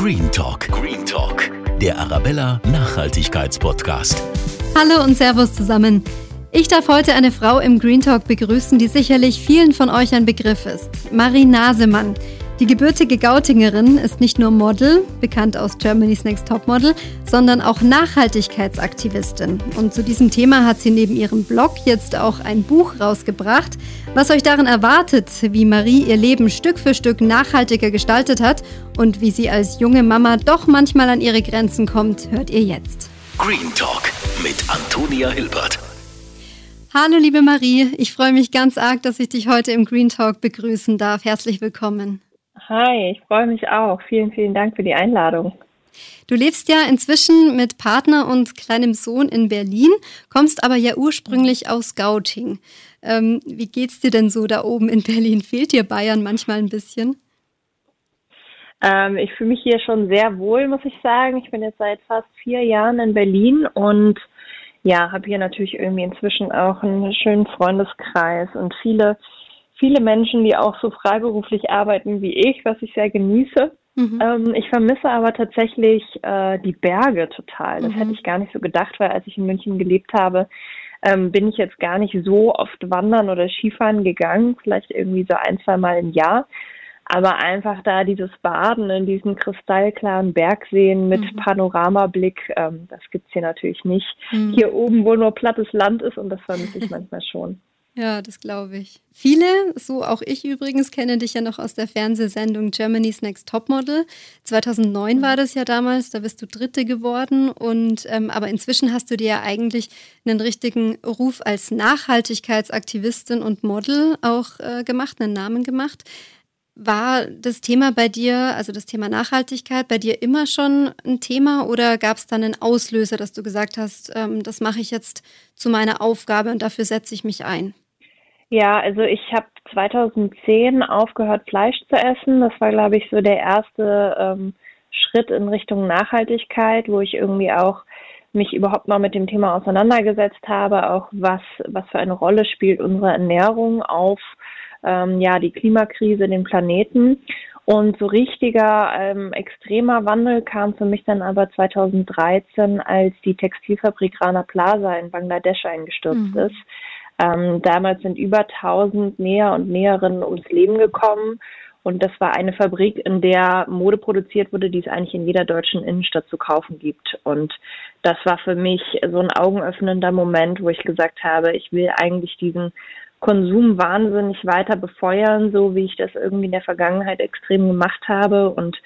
Green Talk. Green Talk. Der Arabella Nachhaltigkeitspodcast. Hallo und Servus zusammen. Ich darf heute eine Frau im Green Talk begrüßen, die sicherlich vielen von euch ein Begriff ist. Marie Nasemann. Die gebürtige Gautingerin ist nicht nur Model, bekannt aus Germany's Next Top Model, sondern auch Nachhaltigkeitsaktivistin. Und zu diesem Thema hat sie neben ihrem Blog jetzt auch ein Buch rausgebracht. Was euch darin erwartet, wie Marie ihr Leben Stück für Stück nachhaltiger gestaltet hat und wie sie als junge Mama doch manchmal an ihre Grenzen kommt, hört ihr jetzt. Green Talk mit Antonia Hilbert. Hallo liebe Marie, ich freue mich ganz arg, dass ich dich heute im Green Talk begrüßen darf. Herzlich willkommen. Hi, ich freue mich auch. Vielen, vielen Dank für die Einladung. Du lebst ja inzwischen mit Partner und kleinem Sohn in Berlin, kommst aber ja ursprünglich aus Gauting. Ähm, wie geht's dir denn so da oben in Berlin? Fehlt dir Bayern manchmal ein bisschen? Ähm, ich fühle mich hier schon sehr wohl, muss ich sagen. Ich bin jetzt seit fast vier Jahren in Berlin und ja, habe hier natürlich irgendwie inzwischen auch einen schönen Freundeskreis und viele viele Menschen, die auch so freiberuflich arbeiten wie ich, was ich sehr genieße. Mhm. Ähm, ich vermisse aber tatsächlich äh, die Berge total. Das mhm. hätte ich gar nicht so gedacht, weil als ich in München gelebt habe, ähm, bin ich jetzt gar nicht so oft wandern oder Skifahren gegangen, vielleicht irgendwie so ein, zwei Mal im Jahr. Aber einfach da dieses Baden in diesen kristallklaren Bergseen mit mhm. Panoramablick, ähm, das gibt's hier natürlich nicht. Mhm. Hier oben, wo nur plattes Land ist und das vermisse ich manchmal schon. Ja, das glaube ich. Viele, so auch ich übrigens, kennen dich ja noch aus der Fernsehsendung Germany's Next Topmodel. 2009 war das ja damals, da bist du Dritte geworden. Und ähm, aber inzwischen hast du dir ja eigentlich einen richtigen Ruf als Nachhaltigkeitsaktivistin und Model auch äh, gemacht, einen Namen gemacht. War das Thema bei dir, also das Thema Nachhaltigkeit, bei dir immer schon ein Thema oder gab es dann einen Auslöser, dass du gesagt hast, ähm, das mache ich jetzt zu meiner Aufgabe und dafür setze ich mich ein? Ja, also ich habe 2010 aufgehört, Fleisch zu essen. Das war, glaube ich, so der erste ähm, Schritt in Richtung Nachhaltigkeit, wo ich irgendwie auch mich überhaupt mal mit dem Thema auseinandergesetzt habe, auch was, was für eine Rolle spielt unsere Ernährung auf ähm, ja, die Klimakrise, den Planeten. Und so richtiger ähm, extremer Wandel kam für mich dann aber 2013, als die Textilfabrik Rana Plaza in Bangladesch eingestürzt mhm. ist. Ähm, damals sind über 1000 Näher und Näherinnen ums Leben gekommen. Und das war eine Fabrik, in der Mode produziert wurde, die es eigentlich in jeder deutschen Innenstadt zu kaufen gibt. Und das war für mich so ein augenöffnender Moment, wo ich gesagt habe, ich will eigentlich diesen Konsum wahnsinnig weiter befeuern, so wie ich das irgendwie in der Vergangenheit extrem gemacht habe und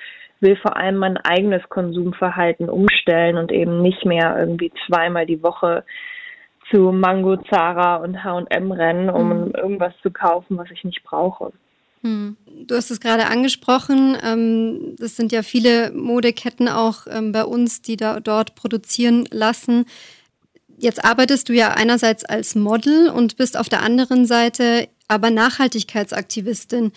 will vor allem mein eigenes Konsumverhalten umstellen und eben nicht mehr irgendwie zweimal die Woche zu Mango, Zara und H&M rennen, um mhm. irgendwas zu kaufen, was ich nicht brauche. Hm. Du hast es gerade angesprochen. Ähm, das sind ja viele Modeketten auch ähm, bei uns, die da dort produzieren lassen. Jetzt arbeitest du ja einerseits als Model und bist auf der anderen Seite aber Nachhaltigkeitsaktivistin.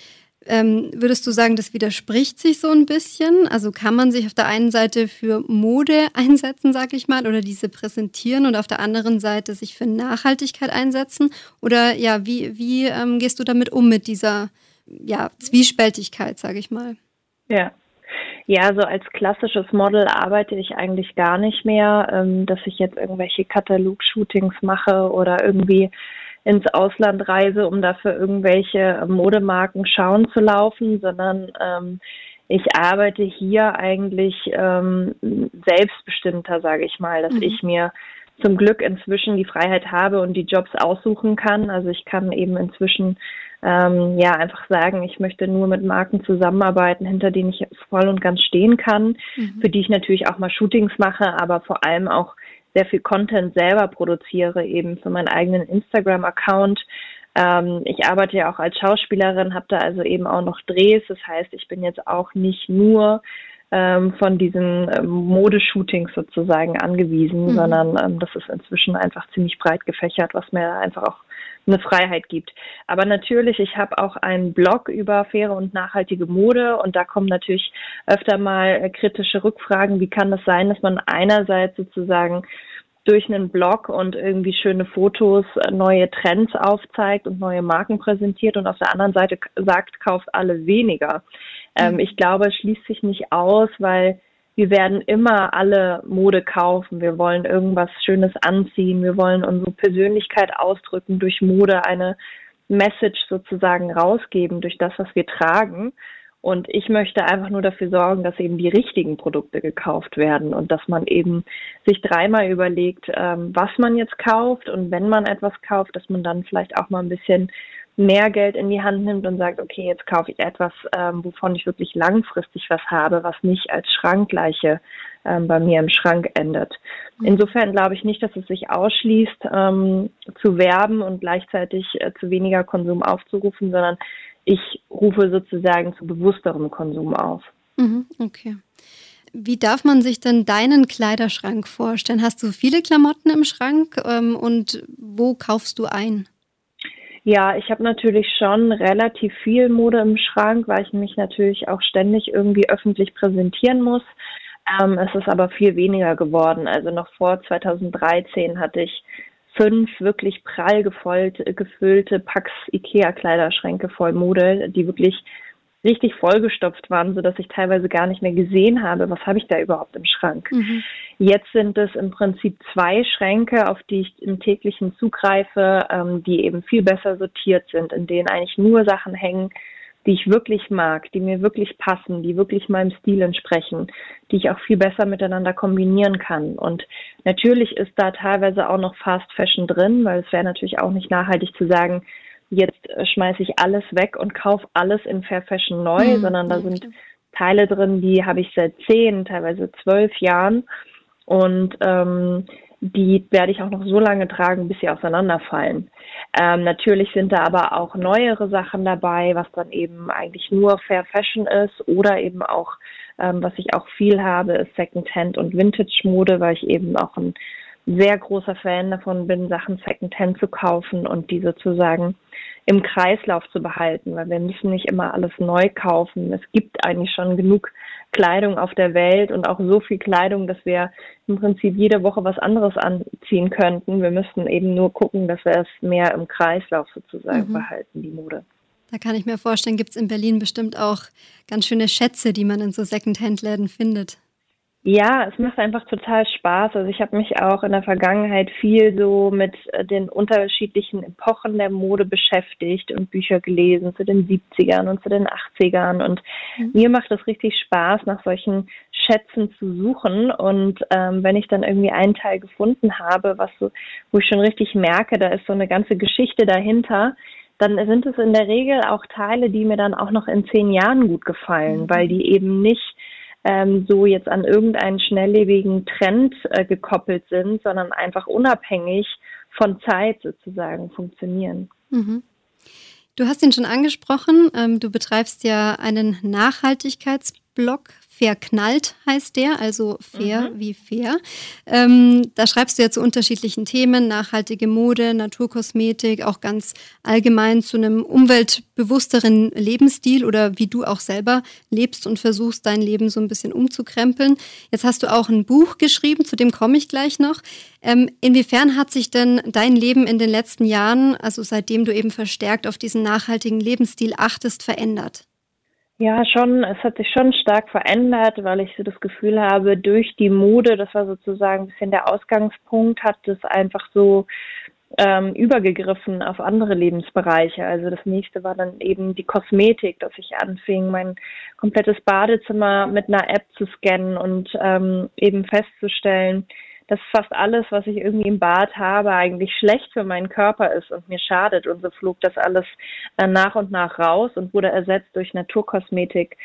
Ähm, würdest du sagen, das widerspricht sich so ein bisschen? Also kann man sich auf der einen Seite für Mode einsetzen, sag ich mal, oder diese präsentieren und auf der anderen Seite sich für Nachhaltigkeit einsetzen? Oder ja, wie, wie ähm, gehst du damit um mit dieser ja, Zwiespältigkeit, sage ich mal? Ja, ja, so als klassisches Model arbeite ich eigentlich gar nicht mehr, ähm, dass ich jetzt irgendwelche Katalog-Shootings mache oder irgendwie ins Ausland reise, um dafür irgendwelche Modemarken schauen zu laufen, sondern ähm, ich arbeite hier eigentlich ähm, selbstbestimmter, sage ich mal, dass mhm. ich mir zum Glück inzwischen die Freiheit habe und die Jobs aussuchen kann. Also ich kann eben inzwischen ähm, ja einfach sagen, ich möchte nur mit Marken zusammenarbeiten, hinter denen ich voll und ganz stehen kann, mhm. für die ich natürlich auch mal Shootings mache, aber vor allem auch sehr viel Content selber produziere, eben für meinen eigenen Instagram-Account. Ähm, ich arbeite ja auch als Schauspielerin, habe da also eben auch noch Drehs. Das heißt, ich bin jetzt auch nicht nur ähm, von diesen ähm, Modeshootings sozusagen angewiesen, mhm. sondern ähm, das ist inzwischen einfach ziemlich breit gefächert, was mir einfach auch eine Freiheit gibt. Aber natürlich, ich habe auch einen Blog über faire und nachhaltige Mode und da kommen natürlich öfter mal äh, kritische Rückfragen. Wie kann das sein, dass man einerseits sozusagen durch einen Blog und irgendwie schöne Fotos äh, neue Trends aufzeigt und neue Marken präsentiert und auf der anderen Seite sagt, kauft alle weniger. Ähm, mhm. Ich glaube, es schließt sich nicht aus, weil wir werden immer alle Mode kaufen. Wir wollen irgendwas Schönes anziehen. Wir wollen unsere Persönlichkeit ausdrücken durch Mode, eine Message sozusagen rausgeben durch das, was wir tragen. Und ich möchte einfach nur dafür sorgen, dass eben die richtigen Produkte gekauft werden und dass man eben sich dreimal überlegt, ähm, was man jetzt kauft und wenn man etwas kauft, dass man dann vielleicht auch mal ein bisschen mehr Geld in die Hand nimmt und sagt, okay, jetzt kaufe ich etwas, ähm, wovon ich wirklich langfristig was habe, was nicht als Schrankgleiche ähm, bei mir im Schrank endet. Mhm. Insofern glaube ich nicht, dass es sich ausschließt, ähm, zu werben und gleichzeitig äh, zu weniger Konsum aufzurufen, sondern ich rufe sozusagen zu bewussterem Konsum auf. Mhm, okay. Wie darf man sich denn deinen Kleiderschrank vorstellen? Hast du viele Klamotten im Schrank ähm, und wo kaufst du ein? Ja, ich habe natürlich schon relativ viel Mode im Schrank, weil ich mich natürlich auch ständig irgendwie öffentlich präsentieren muss. Ähm, es ist aber viel weniger geworden. Also noch vor 2013 hatte ich fünf wirklich prall gefüllte, gefüllte Packs Ikea-Kleiderschränke voll Mode, die wirklich richtig vollgestopft waren, so dass ich teilweise gar nicht mehr gesehen habe, was habe ich da überhaupt im Schrank. Mhm. Jetzt sind es im Prinzip zwei Schränke, auf die ich im täglichen zugreife, ähm, die eben viel besser sortiert sind, in denen eigentlich nur Sachen hängen, die ich wirklich mag, die mir wirklich passen, die wirklich meinem Stil entsprechen, die ich auch viel besser miteinander kombinieren kann. Und natürlich ist da teilweise auch noch Fast Fashion drin, weil es wäre natürlich auch nicht nachhaltig zu sagen, jetzt äh, schmeiße ich alles weg und kaufe alles in Fair Fashion neu, mhm, sondern da sind Teile drin, die habe ich seit zehn, teilweise zwölf Jahren. Und ähm, die werde ich auch noch so lange tragen, bis sie auseinanderfallen. Ähm, natürlich sind da aber auch neuere Sachen dabei, was dann eben eigentlich nur Fair Fashion ist oder eben auch, ähm, was ich auch viel habe, ist Secondhand und Vintage Mode, weil ich eben auch ein sehr großer Fan davon bin, Sachen Secondhand zu kaufen und die sozusagen im Kreislauf zu behalten, weil wir müssen nicht immer alles neu kaufen. Es gibt eigentlich schon genug Kleidung auf der Welt und auch so viel Kleidung, dass wir im Prinzip jede Woche was anderes anziehen könnten. Wir müssten eben nur gucken, dass wir es mehr im Kreislauf sozusagen mhm. behalten, die Mode. Da kann ich mir vorstellen, gibt es in Berlin bestimmt auch ganz schöne Schätze, die man in so Secondhand-Läden findet. Ja, es macht einfach total Spaß. Also ich habe mich auch in der Vergangenheit viel so mit äh, den unterschiedlichen Epochen der Mode beschäftigt und Bücher gelesen zu den 70ern und zu den 80ern. Und mhm. mir macht es richtig Spaß, nach solchen Schätzen zu suchen. Und ähm, wenn ich dann irgendwie einen Teil gefunden habe, was so, wo ich schon richtig merke, da ist so eine ganze Geschichte dahinter, dann sind es in der Regel auch Teile, die mir dann auch noch in zehn Jahren gut gefallen, mhm. weil die eben nicht ähm, so jetzt an irgendeinen schnelllebigen Trend äh, gekoppelt sind, sondern einfach unabhängig von Zeit sozusagen funktionieren. Mhm. Du hast ihn schon angesprochen. Ähm, du betreibst ja einen Nachhaltigkeitsblog Verknallt heißt der, also fair mhm. wie fair. Ähm, da schreibst du ja zu unterschiedlichen Themen, nachhaltige Mode, Naturkosmetik, auch ganz allgemein zu einem umweltbewussteren Lebensstil oder wie du auch selber lebst und versuchst, dein Leben so ein bisschen umzukrempeln. Jetzt hast du auch ein Buch geschrieben, zu dem komme ich gleich noch. Ähm, inwiefern hat sich denn dein Leben in den letzten Jahren, also seitdem du eben verstärkt auf diesen nachhaltigen Lebensstil achtest, verändert? Ja, schon, es hat sich schon stark verändert, weil ich so das Gefühl habe, durch die Mode, das war sozusagen ein bisschen der Ausgangspunkt, hat es einfach so ähm, übergegriffen auf andere Lebensbereiche. Also das nächste war dann eben die Kosmetik, dass ich anfing, mein komplettes Badezimmer mit einer App zu scannen und ähm, eben festzustellen, dass fast alles, was ich irgendwie im Bad habe, eigentlich schlecht für meinen Körper ist und mir schadet. Und so flog das alles äh, nach und nach raus und wurde ersetzt durch Naturkosmetik.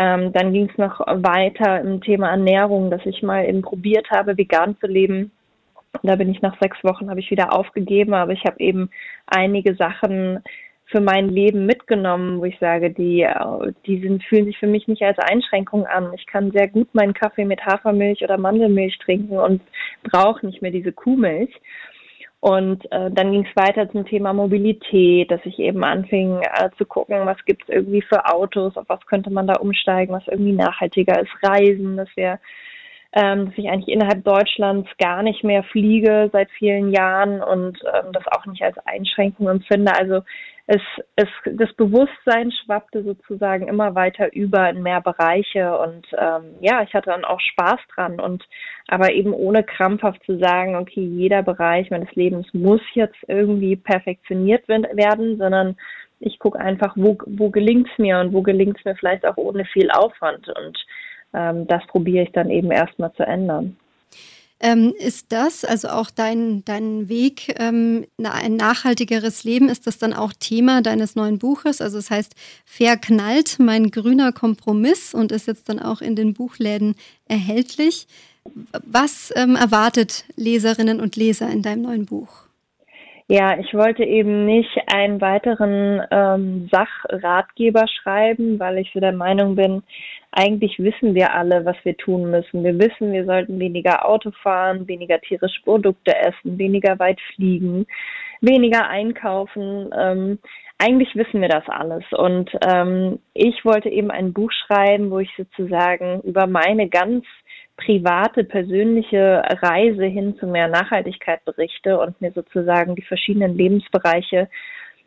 Ähm, dann ging es noch weiter im Thema Ernährung, dass ich mal eben probiert habe, vegan zu leben. Da bin ich nach sechs Wochen, habe ich wieder aufgegeben, aber ich habe eben einige Sachen für mein Leben mitgenommen, wo ich sage, die, die sind, fühlen sich für mich nicht als Einschränkung an. Ich kann sehr gut meinen Kaffee mit Hafermilch oder Mandelmilch trinken und brauche nicht mehr diese Kuhmilch. Und äh, dann ging es weiter zum Thema Mobilität, dass ich eben anfing äh, zu gucken, was gibt es irgendwie für Autos, auf was könnte man da umsteigen, was irgendwie nachhaltiger ist, Reisen, dass wir ähm, dass ich eigentlich innerhalb Deutschlands gar nicht mehr fliege seit vielen Jahren und ähm, das auch nicht als Einschränkung empfinde. Also es, es, das Bewusstsein schwappte sozusagen immer weiter über in mehr Bereiche und ähm, ja, ich hatte dann auch Spaß dran und aber eben ohne krampfhaft zu sagen, okay, jeder Bereich meines Lebens muss jetzt irgendwie perfektioniert werden, sondern ich gucke einfach, wo, wo gelingt es mir und wo gelingt es mir vielleicht auch ohne viel Aufwand und ähm, das probiere ich dann eben erstmal zu ändern. Ähm, ist das, also auch dein, dein Weg, ähm, ein nachhaltigeres Leben, ist das dann auch Thema deines neuen Buches? Also es heißt Verknallt, mein grüner Kompromiss und ist jetzt dann auch in den Buchläden erhältlich. Was ähm, erwartet Leserinnen und Leser in deinem neuen Buch? Ja, ich wollte eben nicht einen weiteren ähm, Sachratgeber schreiben, weil ich so der Meinung bin, eigentlich wissen wir alle, was wir tun müssen. Wir wissen, wir sollten weniger Auto fahren, weniger tierische Produkte essen, weniger weit fliegen, weniger einkaufen. Ähm, eigentlich wissen wir das alles. Und ähm, ich wollte eben ein Buch schreiben, wo ich sozusagen über meine ganz private, persönliche Reise hin zu mehr Nachhaltigkeit berichte und mir sozusagen die verschiedenen Lebensbereiche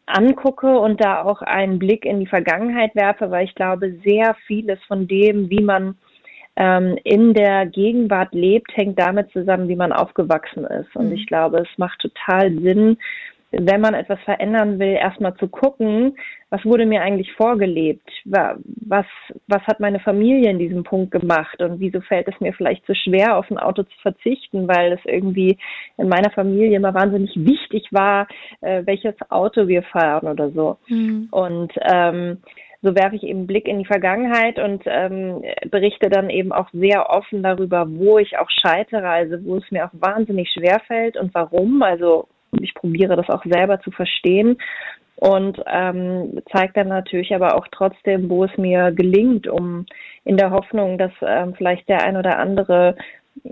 angucke und da auch einen Blick in die Vergangenheit werfe, weil ich glaube, sehr vieles von dem, wie man ähm, in der Gegenwart lebt, hängt damit zusammen, wie man aufgewachsen ist. Und mhm. ich glaube, es macht total Sinn, wenn man etwas verändern will, erstmal zu gucken, was wurde mir eigentlich vorgelebt? Was, was hat meine Familie in diesem Punkt gemacht? Und wieso fällt es mir vielleicht so schwer, auf ein Auto zu verzichten, weil es irgendwie in meiner Familie immer wahnsinnig wichtig war, äh, welches Auto wir fahren oder so. Mhm. Und ähm, so werfe ich eben einen Blick in die Vergangenheit und ähm, berichte dann eben auch sehr offen darüber, wo ich auch scheitere, also wo es mir auch wahnsinnig schwer fällt und warum. Also ich probiere das auch selber zu verstehen und ähm, zeigt dann natürlich aber auch trotzdem, wo es mir gelingt, um in der Hoffnung, dass ähm, vielleicht der ein oder andere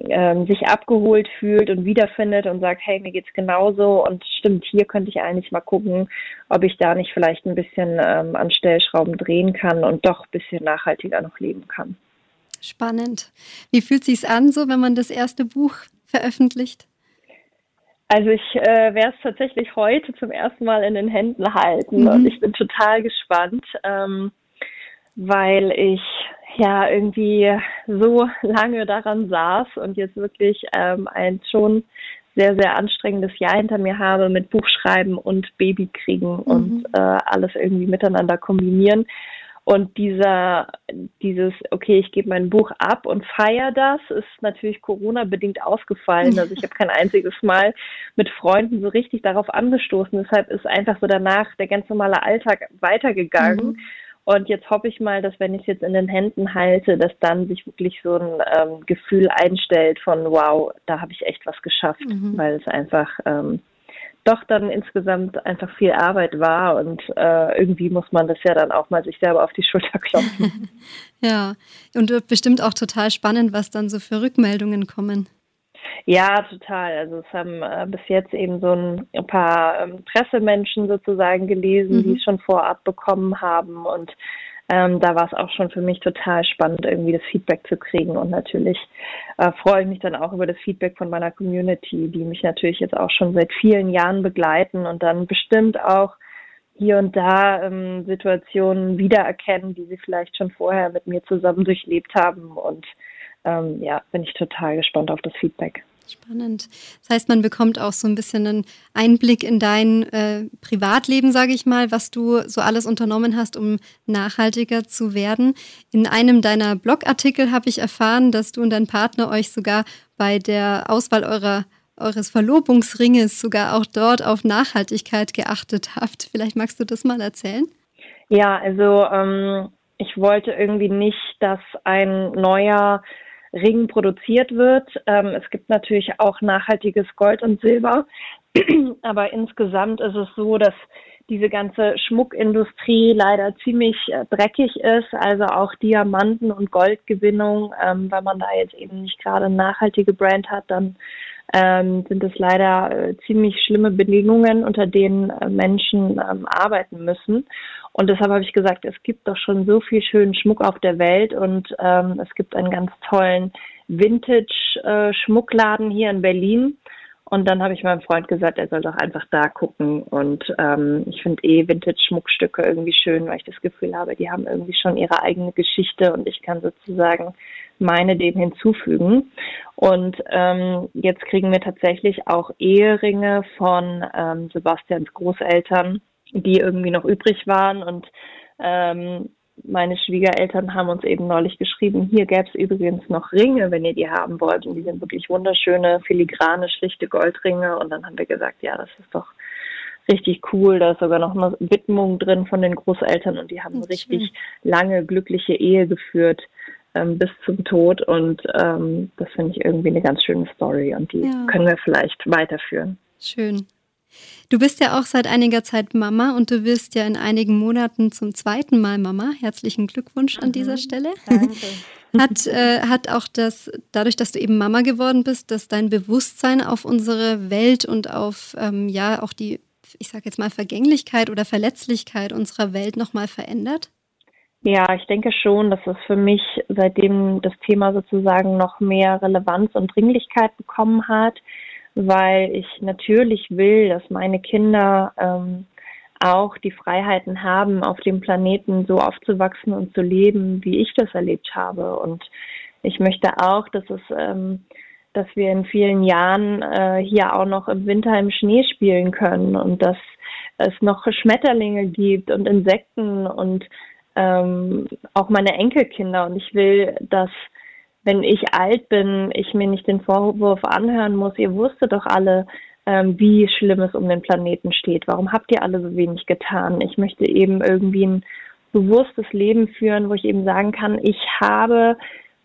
ähm, sich abgeholt fühlt und wiederfindet und sagt, hey, mir geht's genauso und stimmt, hier könnte ich eigentlich mal gucken, ob ich da nicht vielleicht ein bisschen ähm, an Stellschrauben drehen kann und doch ein bisschen nachhaltiger noch leben kann. Spannend. Wie fühlt sich's an, so wenn man das erste Buch veröffentlicht? Also ich äh, werde es tatsächlich heute zum ersten Mal in den Händen halten mhm. und ich bin total gespannt, ähm, weil ich ja irgendwie so lange daran saß und jetzt wirklich ähm, ein schon sehr, sehr anstrengendes Jahr hinter mir habe mit Buchschreiben und Babykriegen mhm. und äh, alles irgendwie miteinander kombinieren. Und dieser, dieses, okay, ich gebe mein Buch ab und feiere das, ist natürlich Corona-bedingt ausgefallen. Also ich habe kein einziges Mal mit Freunden so richtig darauf angestoßen. Deshalb ist einfach so danach der ganz normale Alltag weitergegangen. Mhm. Und jetzt hoffe ich mal, dass wenn ich es jetzt in den Händen halte, dass dann sich wirklich so ein ähm, Gefühl einstellt von, wow, da habe ich echt was geschafft, mhm. weil es einfach ähm, doch dann insgesamt einfach viel Arbeit war und äh, irgendwie muss man das ja dann auch mal sich selber auf die Schulter klopfen. ja, und wird bestimmt auch total spannend, was dann so für Rückmeldungen kommen. Ja, total. Also es haben äh, bis jetzt eben so ein, ein paar ähm, Pressemenschen sozusagen gelesen, mhm. die es schon vorab bekommen haben und ähm, da war es auch schon für mich total spannend, irgendwie das Feedback zu kriegen. Und natürlich äh, freue ich mich dann auch über das Feedback von meiner Community, die mich natürlich jetzt auch schon seit vielen Jahren begleiten und dann bestimmt auch hier und da ähm, Situationen wiedererkennen, die sie vielleicht schon vorher mit mir zusammen durchlebt haben. Und ähm, ja, bin ich total gespannt auf das Feedback. Spannend. Das heißt, man bekommt auch so ein bisschen einen Einblick in dein äh, Privatleben, sage ich mal, was du so alles unternommen hast, um nachhaltiger zu werden. In einem deiner Blogartikel habe ich erfahren, dass du und dein Partner euch sogar bei der Auswahl eurer eures Verlobungsringes sogar auch dort auf Nachhaltigkeit geachtet habt. Vielleicht magst du das mal erzählen? Ja, also ähm, ich wollte irgendwie nicht, dass ein neuer Ring produziert wird. Ähm, es gibt natürlich auch nachhaltiges Gold und Silber, aber insgesamt ist es so, dass diese ganze Schmuckindustrie leider ziemlich äh, dreckig ist, also auch Diamanten- und Goldgewinnung, ähm, wenn man da jetzt eben nicht gerade eine nachhaltige Brand hat, dann ähm, sind es leider äh, ziemlich schlimme Bedingungen, unter denen äh, Menschen ähm, arbeiten müssen. Und deshalb habe ich gesagt, es gibt doch schon so viel schönen Schmuck auf der Welt und ähm, es gibt einen ganz tollen Vintage-Schmuckladen hier in Berlin. Und dann habe ich meinem Freund gesagt, er soll doch einfach da gucken. Und ähm, ich finde eh Vintage-Schmuckstücke irgendwie schön, weil ich das Gefühl habe, die haben irgendwie schon ihre eigene Geschichte und ich kann sozusagen meine dem hinzufügen. Und ähm, jetzt kriegen wir tatsächlich auch Eheringe von ähm, Sebastians Großeltern, die irgendwie noch übrig waren und ähm, meine Schwiegereltern haben uns eben neulich geschrieben, hier gäbe es übrigens noch Ringe, wenn ihr die haben wollt. Und die sind wirklich wunderschöne, filigrane, schlichte Goldringe. Und dann haben wir gesagt, ja, das ist doch richtig cool. Da ist sogar noch eine Widmung drin von den Großeltern und die haben eine richtig lange, glückliche Ehe geführt ähm, bis zum Tod. Und ähm, das finde ich irgendwie eine ganz schöne Story und die ja. können wir vielleicht weiterführen. Schön. Du bist ja auch seit einiger Zeit Mama und du wirst ja in einigen Monaten zum zweiten Mal Mama. Herzlichen Glückwunsch an dieser mhm. Stelle. Danke. Hat, äh, hat auch das, dadurch, dass du eben Mama geworden bist, dass dein Bewusstsein auf unsere Welt und auf ähm, ja auch die, ich sage jetzt mal, Vergänglichkeit oder Verletzlichkeit unserer Welt nochmal verändert? Ja, ich denke schon, dass es für mich, seitdem das Thema sozusagen noch mehr Relevanz und Dringlichkeit bekommen hat, weil ich natürlich will, dass meine Kinder ähm, auch die Freiheiten haben, auf dem Planeten so aufzuwachsen und zu leben, wie ich das erlebt habe. Und ich möchte auch, dass es, ähm, dass wir in vielen Jahren äh, hier auch noch im Winter im Schnee spielen können und dass es noch Schmetterlinge gibt und Insekten und ähm, auch meine Enkelkinder. Und ich will, dass wenn ich alt bin, ich mir nicht den Vorwurf anhören muss, ihr wusstet doch alle, ähm, wie schlimm es um den Planeten steht. Warum habt ihr alle so wenig getan? Ich möchte eben irgendwie ein bewusstes Leben führen, wo ich eben sagen kann, ich habe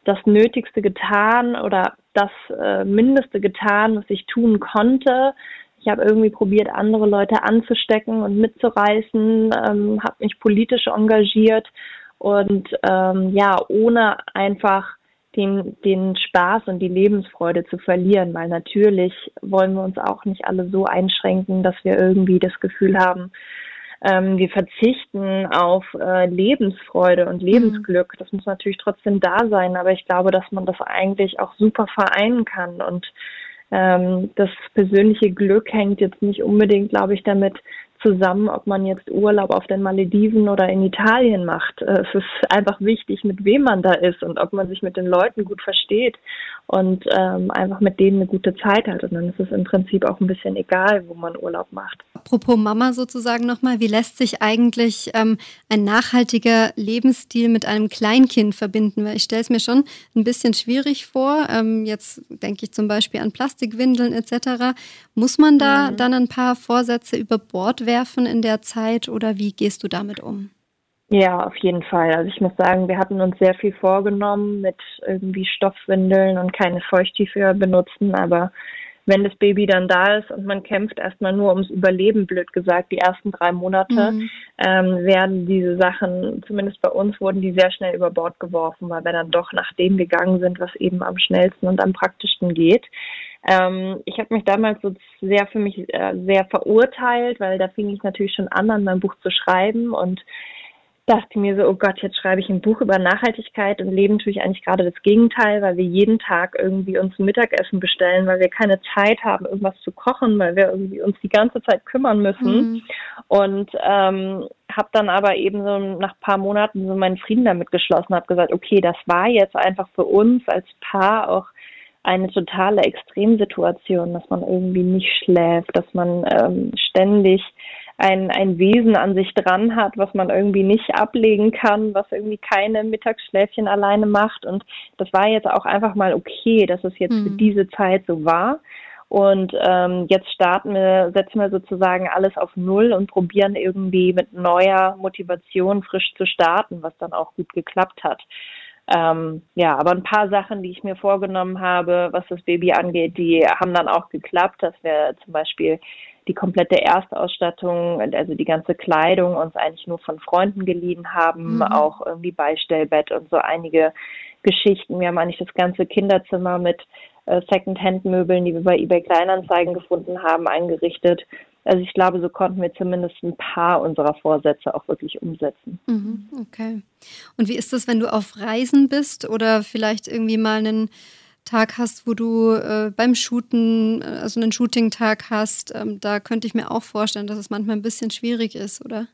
das Nötigste getan oder das äh, Mindeste getan, was ich tun konnte. Ich habe irgendwie probiert, andere Leute anzustecken und mitzureißen, ähm, habe mich politisch engagiert und ähm, ja, ohne einfach den, den Spaß und die Lebensfreude zu verlieren, weil natürlich wollen wir uns auch nicht alle so einschränken, dass wir irgendwie das Gefühl haben, ähm, wir verzichten auf äh, Lebensfreude und mhm. Lebensglück. Das muss natürlich trotzdem da sein, aber ich glaube, dass man das eigentlich auch super vereinen kann und ähm, das persönliche Glück hängt jetzt nicht unbedingt, glaube ich, damit zusammen, ob man jetzt Urlaub auf den Malediven oder in Italien macht. Äh, es ist einfach wichtig, mit wem man da ist und ob man sich mit den Leuten gut versteht und ähm, einfach mit denen eine gute Zeit hat. Und dann ist es im Prinzip auch ein bisschen egal, wo man Urlaub macht. Apropos Mama sozusagen nochmal, wie lässt sich eigentlich ähm, ein nachhaltiger Lebensstil mit einem Kleinkind verbinden? Weil ich stelle es mir schon ein bisschen schwierig vor. Ähm, jetzt denke ich zum Beispiel an Plastikwindeln etc. Muss man da mhm. dann ein paar Vorsätze über Bord werfen in der Zeit oder wie gehst du damit um? Ja, auf jeden Fall. Also ich muss sagen, wir hatten uns sehr viel vorgenommen mit irgendwie Stoffwindeln und keine Feuchttücher benutzen, aber wenn das Baby dann da ist und man kämpft erstmal nur ums Überleben, blöd gesagt, die ersten drei Monate, mhm. ähm, werden diese Sachen, zumindest bei uns, wurden die sehr schnell über Bord geworfen, weil wir dann doch nach dem gegangen sind, was eben am schnellsten und am praktischsten geht. Ähm, ich habe mich damals so sehr für mich äh, sehr verurteilt, weil da fing ich natürlich schon an, an meinem Buch zu schreiben und dachte mir so, oh Gott, jetzt schreibe ich ein Buch über Nachhaltigkeit und leben tue ich eigentlich gerade das Gegenteil, weil wir jeden Tag irgendwie uns Mittagessen bestellen, weil wir keine Zeit haben, irgendwas zu kochen, weil wir irgendwie uns die ganze Zeit kümmern müssen. Mhm. Und ähm, habe dann aber eben so nach paar Monaten so meinen Frieden damit geschlossen, habe gesagt, okay, das war jetzt einfach für uns als Paar auch eine totale Extremsituation, dass man irgendwie nicht schläft, dass man ähm, ständig ein, ein Wesen an sich dran hat, was man irgendwie nicht ablegen kann, was irgendwie keine Mittagsschläfchen alleine macht. Und das war jetzt auch einfach mal okay, dass es jetzt mhm. für diese Zeit so war. Und ähm, jetzt starten wir, setzen wir sozusagen alles auf Null und probieren irgendwie mit neuer Motivation frisch zu starten, was dann auch gut geklappt hat. Ähm, ja, aber ein paar Sachen, die ich mir vorgenommen habe, was das Baby angeht, die haben dann auch geklappt, dass wir zum Beispiel die komplette Erstausstattung, also die ganze Kleidung uns eigentlich nur von Freunden geliehen haben, mhm. auch irgendwie Beistellbett und so einige Geschichten. Wir haben eigentlich das ganze Kinderzimmer mit äh, Second-Hand-Möbeln, die wir bei eBay Kleinanzeigen gefunden haben, eingerichtet. Also ich glaube, so konnten wir zumindest ein paar unserer Vorsätze auch wirklich umsetzen. Mhm, okay. Und wie ist das, wenn du auf Reisen bist oder vielleicht irgendwie mal einen Tag hast, wo du äh, beim Shooten, äh, also einen Shooting-Tag hast, ähm, da könnte ich mir auch vorstellen, dass es manchmal ein bisschen schwierig ist, oder?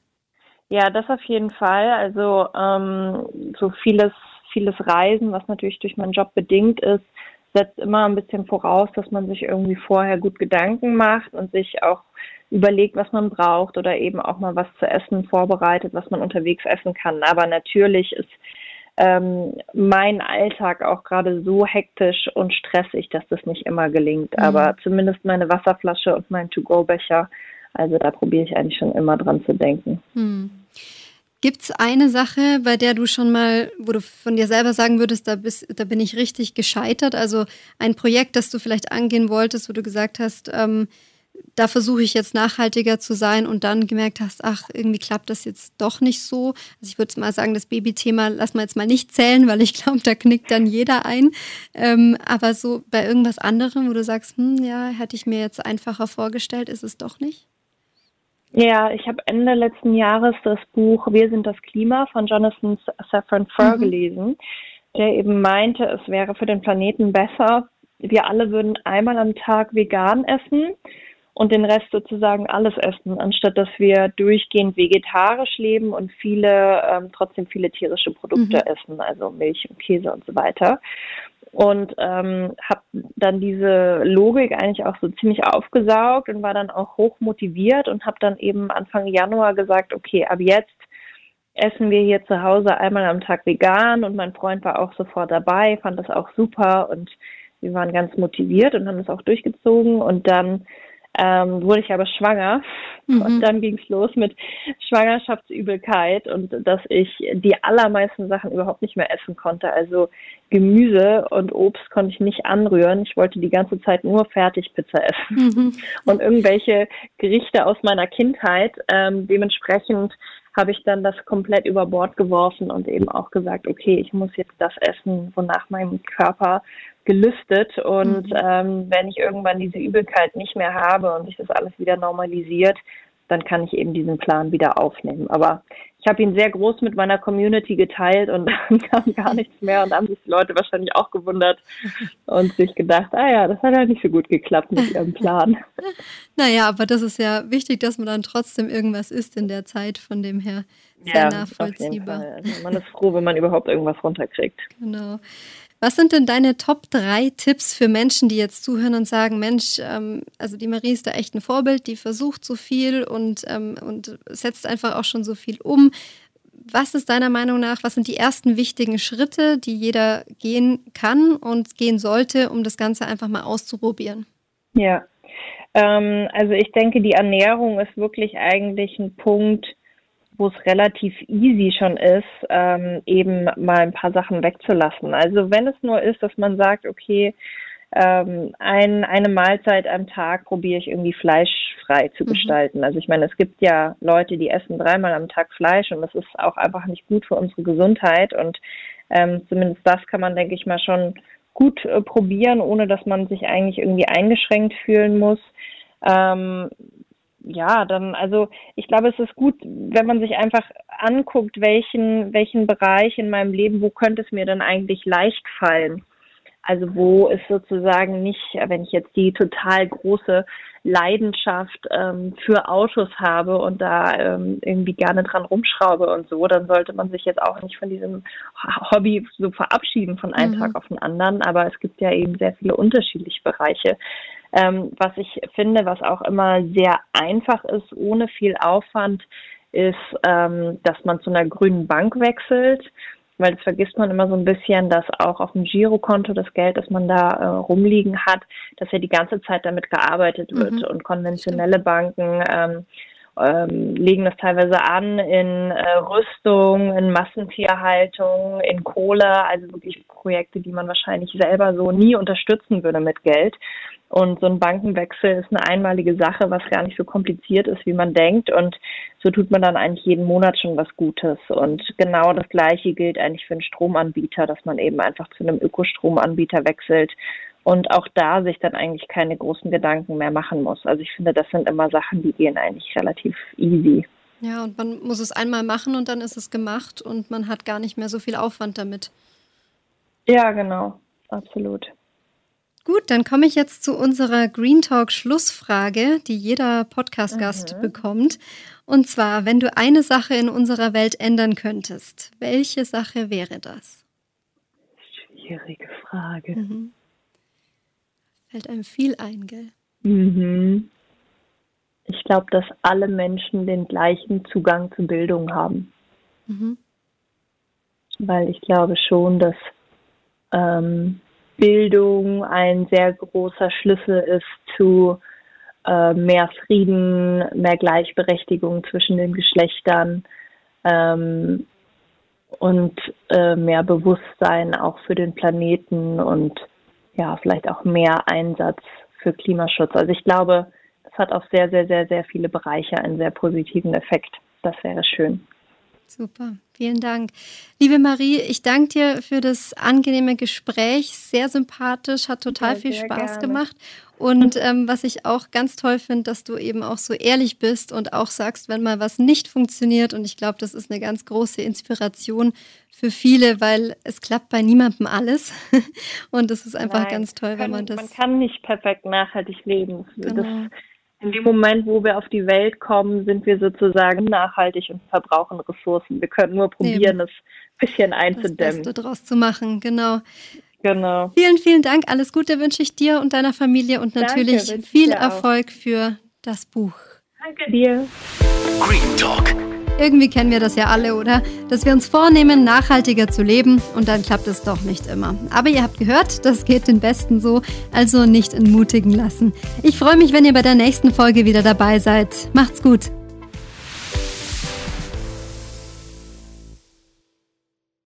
Ja, das auf jeden Fall. Also ähm, so vieles, vieles Reisen, was natürlich durch meinen Job bedingt ist, setzt immer ein bisschen voraus, dass man sich irgendwie vorher gut Gedanken macht und sich auch überlegt, was man braucht oder eben auch mal was zu essen vorbereitet, was man unterwegs essen kann. Aber natürlich ist ähm, mein Alltag auch gerade so hektisch und stressig, dass das nicht immer gelingt. Mhm. Aber zumindest meine Wasserflasche und mein To-Go-Becher, also da probiere ich eigentlich schon immer dran zu denken. Mhm. Gibt es eine Sache, bei der du schon mal, wo du von dir selber sagen würdest, da, bist, da bin ich richtig gescheitert? Also ein Projekt, das du vielleicht angehen wolltest, wo du gesagt hast, ähm, da versuche ich jetzt nachhaltiger zu sein und dann gemerkt hast, ach, irgendwie klappt das jetzt doch nicht so. Also ich würde mal sagen, das Babythema lass mal jetzt mal nicht zählen, weil ich glaube, da knickt dann jeder ein. Ähm, aber so bei irgendwas anderem, wo du sagst, hm, ja, hätte ich mir jetzt einfacher vorgestellt, ist es doch nicht? Ja, ich habe Ende letzten Jahres das Buch Wir sind das Klima von Jonathan Safran Foer mhm. gelesen, der eben meinte, es wäre für den Planeten besser, wir alle würden einmal am Tag vegan essen und den Rest sozusagen alles essen, anstatt dass wir durchgehend vegetarisch leben und viele, ähm, trotzdem viele tierische Produkte mhm. essen, also Milch und Käse und so weiter und ähm, habe dann diese Logik eigentlich auch so ziemlich aufgesaugt und war dann auch hoch motiviert und habe dann eben Anfang Januar gesagt, okay, ab jetzt essen wir hier zu Hause einmal am Tag vegan und mein Freund war auch sofort dabei, fand das auch super und wir waren ganz motiviert und haben das auch durchgezogen und dann ähm, wurde ich aber schwanger mhm. und dann ging es los mit Schwangerschaftsübelkeit und dass ich die allermeisten Sachen überhaupt nicht mehr essen konnte. Also Gemüse und Obst konnte ich nicht anrühren. Ich wollte die ganze Zeit nur Fertigpizza essen mhm. und irgendwelche Gerichte aus meiner Kindheit. Ähm, dementsprechend habe ich dann das komplett über Bord geworfen und eben auch gesagt, okay, ich muss jetzt das essen, wonach mein Körper gelüstet und mhm. ähm, wenn ich irgendwann diese Übelkeit nicht mehr habe und sich das alles wieder normalisiert, dann kann ich eben diesen Plan wieder aufnehmen. Aber ich habe ihn sehr groß mit meiner Community geteilt und dann kam gar nichts mehr und haben sich die Leute wahrscheinlich auch gewundert und sich gedacht, ah ja, das hat ja nicht so gut geklappt mit ihrem Plan. Naja, aber das ist ja wichtig, dass man dann trotzdem irgendwas isst in der Zeit, von dem her sehr ja, nachvollziehbar. Also man ist froh, wenn man überhaupt irgendwas runterkriegt. Genau. Was sind denn deine Top 3 Tipps für Menschen, die jetzt zuhören und sagen, Mensch, ähm, also die Marie ist da echt ein Vorbild, die versucht so viel und, ähm, und setzt einfach auch schon so viel um. Was ist deiner Meinung nach, was sind die ersten wichtigen Schritte, die jeder gehen kann und gehen sollte, um das Ganze einfach mal auszuprobieren? Ja, ähm, also ich denke, die Ernährung ist wirklich eigentlich ein Punkt, wo es relativ easy schon ist, ähm, eben mal ein paar Sachen wegzulassen. Also wenn es nur ist, dass man sagt, okay, ähm, ein, eine Mahlzeit am Tag probiere ich irgendwie fleischfrei zu mhm. gestalten. Also ich meine, es gibt ja Leute, die essen dreimal am Tag Fleisch und das ist auch einfach nicht gut für unsere Gesundheit und ähm, zumindest das kann man, denke ich mal, schon gut äh, probieren, ohne dass man sich eigentlich irgendwie eingeschränkt fühlen muss. Ähm, ja, dann, also ich glaube, es ist gut, wenn man sich einfach anguckt, welchen, welchen Bereich in meinem Leben, wo könnte es mir denn eigentlich leicht fallen? Also wo ist sozusagen nicht, wenn ich jetzt die total große Leidenschaft ähm, für Autos habe und da ähm, irgendwie gerne dran rumschraube und so, dann sollte man sich jetzt auch nicht von diesem Hobby so verabschieden von einem mhm. Tag auf den anderen. Aber es gibt ja eben sehr viele unterschiedliche Bereiche. Ähm, was ich finde, was auch immer sehr einfach ist, ohne viel Aufwand, ist, ähm, dass man zu einer grünen Bank wechselt weil das vergisst man immer so ein bisschen, dass auch auf dem Girokonto das Geld, das man da äh, rumliegen hat, dass ja die ganze Zeit damit gearbeitet wird mhm. und konventionelle Banken ähm, ähm, legen das teilweise an in äh, Rüstung, in Massentierhaltung, in Kohle, also wirklich Projekte, die man wahrscheinlich selber so nie unterstützen würde mit Geld. Und so ein Bankenwechsel ist eine einmalige Sache, was gar nicht so kompliziert ist, wie man denkt. Und so tut man dann eigentlich jeden Monat schon was Gutes. Und genau das Gleiche gilt eigentlich für einen Stromanbieter, dass man eben einfach zu einem Ökostromanbieter wechselt und auch da sich dann eigentlich keine großen Gedanken mehr machen muss. Also ich finde, das sind immer Sachen, die gehen eigentlich relativ easy. Ja, und man muss es einmal machen und dann ist es gemacht und man hat gar nicht mehr so viel Aufwand damit. Ja, genau, absolut. Gut, dann komme ich jetzt zu unserer Green Talk Schlussfrage, die jeder Podcast-Gast mhm. bekommt. Und zwar, wenn du eine Sache in unserer Welt ändern könntest, welche Sache wäre das? Schwierige Frage. Mhm. Fällt einem viel ein, gell? Mhm. Ich glaube, dass alle Menschen den gleichen Zugang zu Bildung haben. Mhm. Weil ich glaube schon, dass ähm, Bildung ein sehr großer Schlüssel ist zu äh, mehr Frieden, mehr Gleichberechtigung zwischen den Geschlechtern ähm, und äh, mehr Bewusstsein auch für den Planeten und ja, vielleicht auch mehr Einsatz für Klimaschutz. Also ich glaube, es hat auf sehr, sehr, sehr, sehr viele Bereiche einen sehr positiven Effekt. Das wäre schön. Super, vielen Dank. Liebe Marie, ich danke dir für das angenehme Gespräch. Sehr sympathisch, hat total ja, viel Spaß gerne. gemacht. Und ähm, was ich auch ganz toll finde, dass du eben auch so ehrlich bist und auch sagst, wenn mal was nicht funktioniert. Und ich glaube, das ist eine ganz große Inspiration für viele, weil es klappt bei niemandem alles. und das ist einfach Nein, ganz toll, kann, wenn man das. Man kann nicht perfekt nachhaltig leben. Genau. Das in dem Moment, wo wir auf die Welt kommen, sind wir sozusagen nachhaltig und verbrauchen Ressourcen. Wir können nur probieren, Eben. es ein bisschen einzudämmen. Das Beste draus zu machen, genau. Genau. Vielen, vielen Dank. Alles Gute wünsche ich dir und deiner Familie und natürlich Danke, viel Erfolg für das Buch. Danke dir. Green Talk irgendwie kennen wir das ja alle, oder? Dass wir uns vornehmen, nachhaltiger zu leben und dann klappt es doch nicht immer. Aber ihr habt gehört, das geht den Besten so, also nicht entmutigen lassen. Ich freue mich, wenn ihr bei der nächsten Folge wieder dabei seid. Macht's gut.